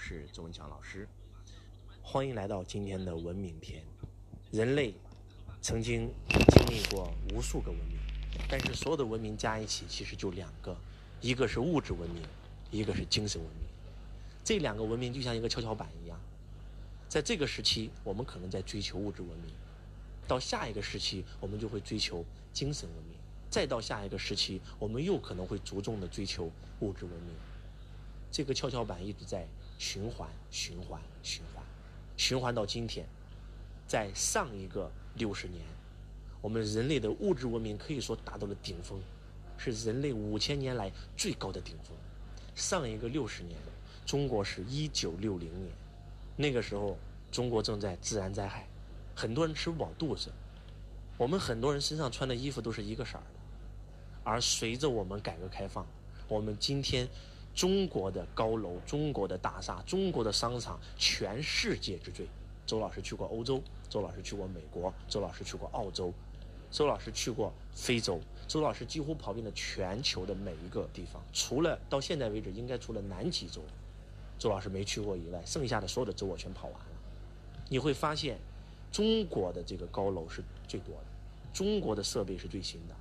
是周文强老师，欢迎来到今天的文明篇。人类曾经经历过无数个文明，但是所有的文明加一起其实就两个，一个是物质文明，一个是精神文明。这两个文明就像一个跷跷板一样，在这个时期我们可能在追求物质文明，到下一个时期我们就会追求精神文明，再到下一个时期我们又可能会着重的追求物质文明。这个跷跷板一直在循环、循环、循环，循环到今天。在上一个六十年，我们人类的物质文明可以说达到了顶峰，是人类五千年来最高的顶峰。上一个六十年，中国是一九六零年，那个时候中国正在自然灾害，很多人吃不饱肚子，我们很多人身上穿的衣服都是一个色儿的。而随着我们改革开放，我们今天。中国的高楼、中国的大厦、中国的商场，全世界之最。周老师去过欧洲，周老师去过美国，周老师去过澳洲，周老师去过非洲，周老师几乎跑遍了全球的每一个地方。除了到现在为止，应该除了南极洲，周老师没去过以外，剩下的所有的州我全跑完了。你会发现，中国的这个高楼是最多的，中国的设备是最新的。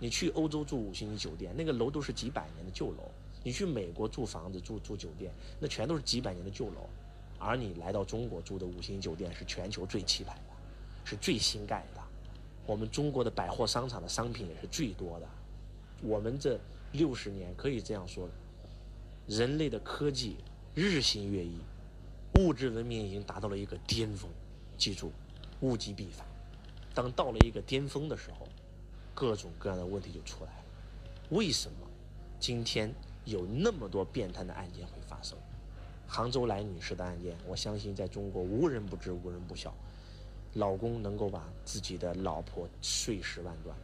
你去欧洲住五星级酒店，那个楼都是几百年的旧楼。你去美国住房子、住住酒店，那全都是几百年的旧楼，而你来到中国住的五星酒店是全球最气派的，是最新盖的。我们中国的百货商场的商品也是最多的。我们这六十年可以这样说，人类的科技日新月异，物质文明已经达到了一个巅峰。记住，物极必反。当到了一个巅峰的时候，各种各样的问题就出来了。为什么今天？有那么多变态的案件会发生，杭州来女士的案件，我相信在中国无人不知无人不晓。老公能够把自己的老婆碎尸万段，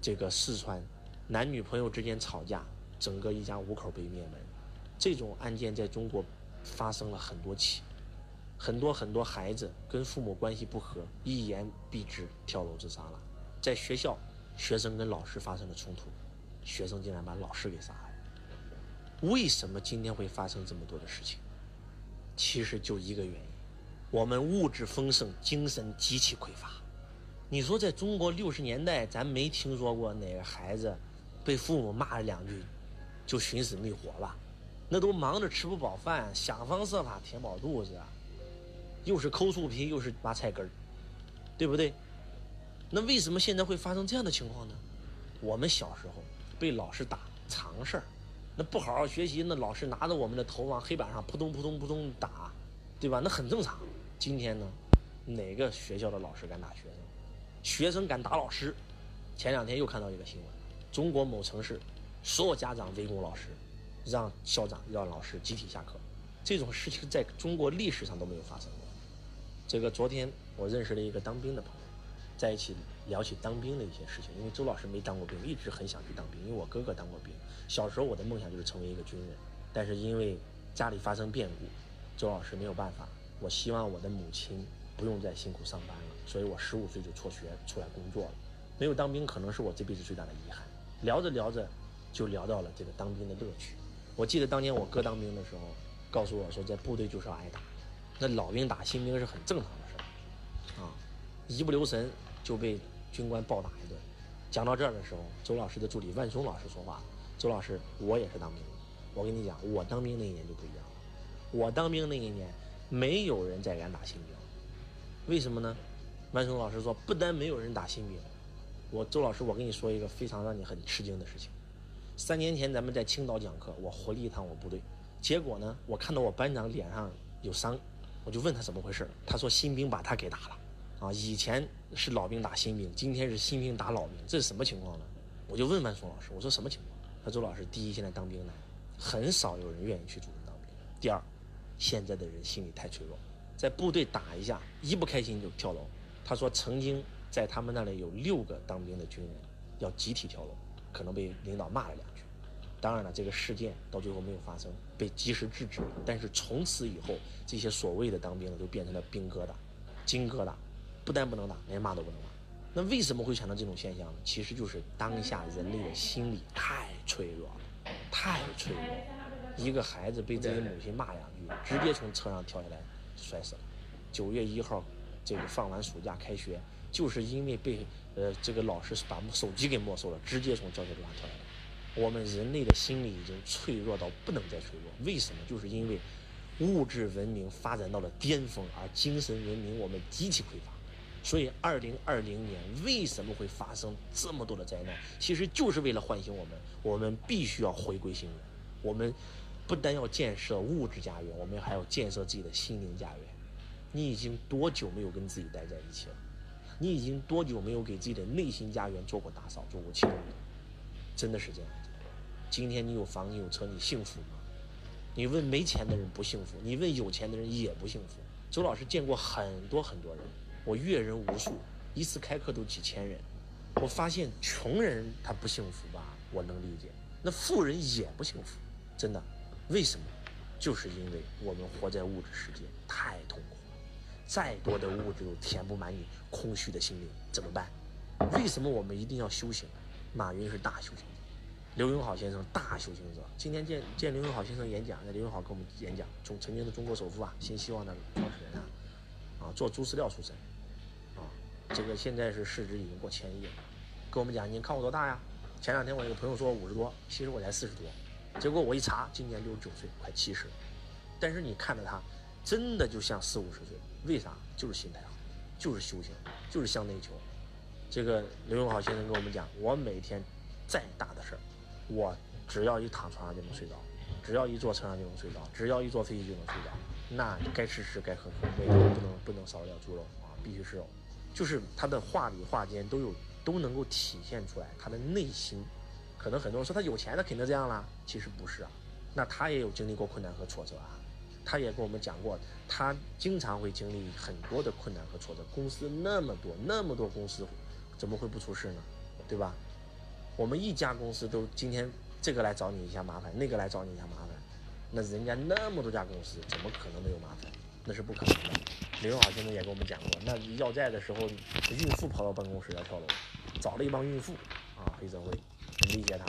这个四川男女朋友之间吵架，整个一家五口被灭门，这种案件在中国发生了很多起，很多很多孩子跟父母关系不和，一言蔽之跳楼自杀了。在学校，学生跟老师发生了冲突，学生竟然把老师给杀了。为什么今天会发生这么多的事情？其实就一个原因，我们物质丰盛，精神极其匮乏。你说在中国六十年代，咱没听说过哪个孩子被父母骂了两句就寻死觅活吧？那都忙着吃不饱饭，想方设法填饱肚子，又是抠树皮，又是挖菜根儿，对不对？那为什么现在会发生这样的情况呢？我们小时候被老师打，常事儿。那不好好学习，那老师拿着我们的头往黑板上扑通扑通扑通打，对吧？那很正常。今天呢，哪个学校的老师敢打学生？学生敢打老师？前两天又看到一个新闻：中国某城市，所有家长围攻老师，让校长让老师集体下课。这种事情在中国历史上都没有发生过。这个昨天我认识了一个当兵的朋友，在一起聊起当兵的一些事情。因为周老师没当过兵，一直很想去当兵，因为我哥哥当过兵。小时候我的梦想就是成为一个军人，但是因为家里发生变故，周老师没有办法。我希望我的母亲不用再辛苦上班了，所以我十五岁就辍学出来工作了。没有当兵可能是我这辈子最大的遗憾。聊着聊着，就聊到了这个当兵的乐趣。我记得当年我哥当兵的时候，告诉我说在部队就是要挨打，那老兵打新兵是很正常的事儿，啊，一不留神就被军官暴打一顿。讲到这儿的时候，周老师的助理万松老师说话了。周老师，我也是当兵的。我跟你讲，我当兵那一年就不一样了。我当兵那一年，没有人再敢打新兵。为什么呢？万松老师说，不但没有人打新兵，我周老师，我跟你说一个非常让你很吃惊的事情。三年前咱们在青岛讲课，我回了一趟我部队，结果呢，我看到我班长脸上有伤，我就问他怎么回事，他说新兵把他给打了。啊，以前是老兵打新兵，今天是新兵打老兵，这是什么情况呢？我就问万松老师，我说什么情况？他说周老师，第一，现在当兵难，很少有人愿意去主动当兵。第二，现在的人心理太脆弱，在部队打一下，一不开心就跳楼。他说，曾经在他们那里有六个当兵的军人要集体跳楼，可能被领导骂了两句。当然了，这个事件到最后没有发生，被及时制止了。但是从此以后，这些所谓的当兵的都变成了兵疙瘩、金疙瘩，不但不能打，连骂都不能骂。那为什么会产生这种现象呢？其实就是当下人类的心理太脆弱了，太脆弱。一个孩子被自己母亲骂两句，直接从车上跳下来摔死了。九月一号，这个放完暑假开学，就是因为被呃这个老师把手机给没收了，直接从教学楼上跳下来。我们人类的心理已经脆弱到不能再脆弱，为什么？就是因为物质文明发展到了巅峰，而精神文明我们极其匮乏。所以，二零二零年为什么会发生这么多的灾难？其实就是为了唤醒我们，我们必须要回归心源。我们不单要建设物质家园，我们还要建设自己的心灵家园。你已经多久没有跟自己待在一起了？你已经多久没有给自己的内心家园做过打扫、做过清理？真的是这样子。今天你有房，你有车，你幸福吗？你问没钱的人不幸福，你问有钱的人也不幸福。周老师见过很多很多人。我阅人无数，一次开课都几千人。我发现穷人他不幸福吧，我能理解。那富人也不幸福，真的。为什么？就是因为我们活在物质世界太痛苦了，再多的物质都填不满你空虚的心灵，怎么办？为什么我们一定要修行？马云是大修行者，刘永好先生大修行者。今天见见刘永好先生演讲，那刘永好跟我们演讲，中曾经的中国首富啊，新希望的创始人啊，啊，做猪饲料出身。这个现在是市值已经过千亿了，跟我们讲，您看我多大呀？前两天我一个朋友说我五十多，其实我才四十多，结果我一查，今年六十九岁，快七十。但是你看着他，真的就像四五十岁，为啥？就是心态好，就是修行，就是向内求。这个刘永好先生跟我们讲，我每天再大的事儿，我只要一躺床上就能睡着，只要一坐车上就能睡着，只要一坐飞机就能睡着。那该吃吃，该喝喝，每天不能不能少了猪肉啊，必须吃肉。就是他的话里话间都有都能够体现出来他的内心，可能很多人说他有钱，他肯定这样啦，其实不是啊，那他也有经历过困难和挫折啊，他也跟我们讲过，他经常会经历很多的困难和挫折。公司那么多那么多公司，怎么会不出事呢？对吧？我们一家公司都今天这个来找你一下麻烦，那个来找你一下麻烦，那人家那么多家公司，怎么可能没有麻烦？那是不可能的。刘永好先生也跟我们讲过，那要债的时候，孕妇跑到办公室要跳楼，找了一帮孕妇啊，黑社会很理解他，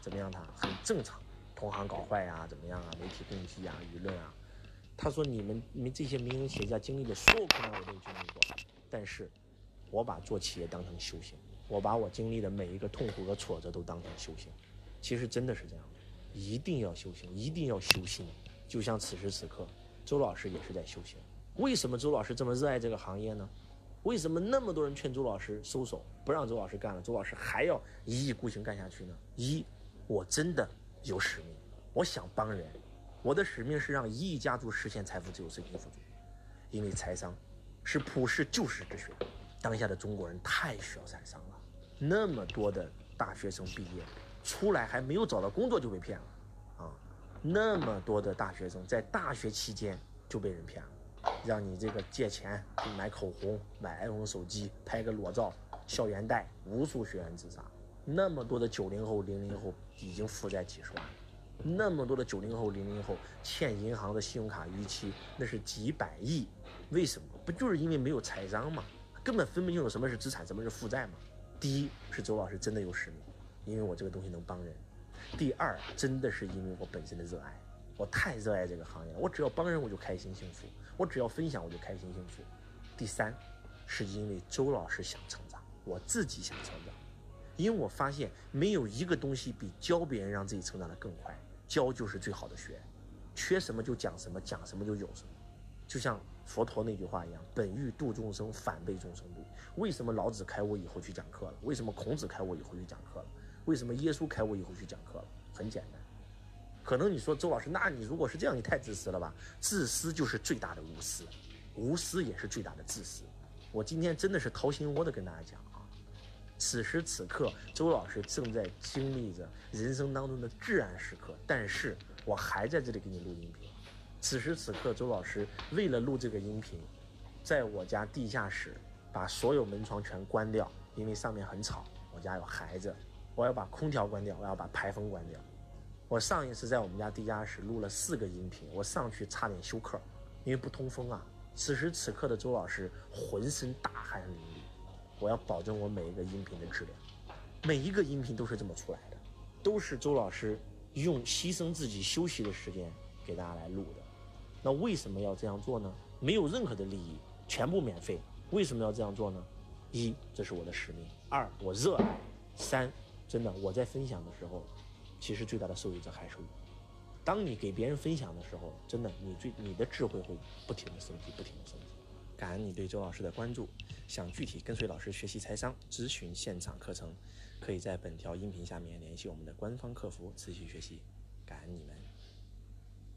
怎么样？他很正常，同行搞坏呀，怎么样啊？媒体攻击啊，舆论啊。他说：“你们你们这些民营企业家经历的所有困难我都经历过，但是，我把做企业当成修行，我把我经历的每一个痛苦和挫折都当成修行。其实真的是这样的，一定要修行，一定要修心，就像此时此刻。”周老师也是在修行，为什么周老师这么热爱这个行业呢？为什么那么多人劝周老师收手，不让周老师干了，周老师还要一意孤行干下去呢？一，我真的有使命，我想帮人，我的使命是让一亿家族实现财富自由、身心富足，因为财商是普世救世之学，当下的中国人太需要财商了，那么多的大学生毕业出来还没有找到工作就被骗了。那么多的大学生在大学期间就被人骗了，让你这个借钱买口红、买 iPhone 手机、拍个裸照、校园贷，无数学员自杀。那么多的九零后、零零后已经负债几十万，那么多的九零后、零零后欠银行的信用卡逾期那是几百亿，为什么？不就是因为没有财商吗？根本分不清楚什么是资产，什么是负债吗？第一是周老师真的有使命，因为我这个东西能帮人。第二，真的是因为我本身的热爱，我太热爱这个行业了。我只要帮人，我就开心幸福；我只要分享，我就开心幸福。第三，是因为周老师想成长，我自己想成长，因为我发现没有一个东西比教别人让自己成长的更快，教就是最好的学，缺什么就讲什么，讲什么就有什么。就像佛陀那句话一样：“本欲度众生，反被众生度。”为什么老子开悟以后去讲课了？为什么孔子开悟以后去讲课了？为什么耶稣开悟以后去讲课了？很简单，可能你说周老师，那你如果是这样，你太自私了吧？自私就是最大的无私，无私也是最大的自私。我今天真的是掏心窝的跟大家讲啊，此时此刻，周老师正在经历着人生当中的至暗时刻，但是我还在这里给你录音频。此时此刻，周老师为了录这个音频，在我家地下室把所有门窗全关掉，因为上面很吵，我家有孩子。我要把空调关掉，我要把排风关掉。我上一次在我们家地下室录了四个音频，我上去差点休克，因为不通风啊。此时此刻的周老师浑身大汗淋漓，我要保证我每一个音频的质量，每一个音频都是这么出来的，都是周老师用牺牲自己休息的时间给大家来录的。那为什么要这样做呢？没有任何的利益，全部免费。为什么要这样做呢？一，这是我的使命；二，我热爱；三，真的我在分享的时候，其实最大的受益者还是我。当你给别人分享的时候，真的你最你的智慧会不停的升级，不停的升级。感恩你对周老师的关注，想具体跟随老师学习财商、咨询现场课程，可以在本条音频下面联系我们的官方客服持续学习。感恩你们。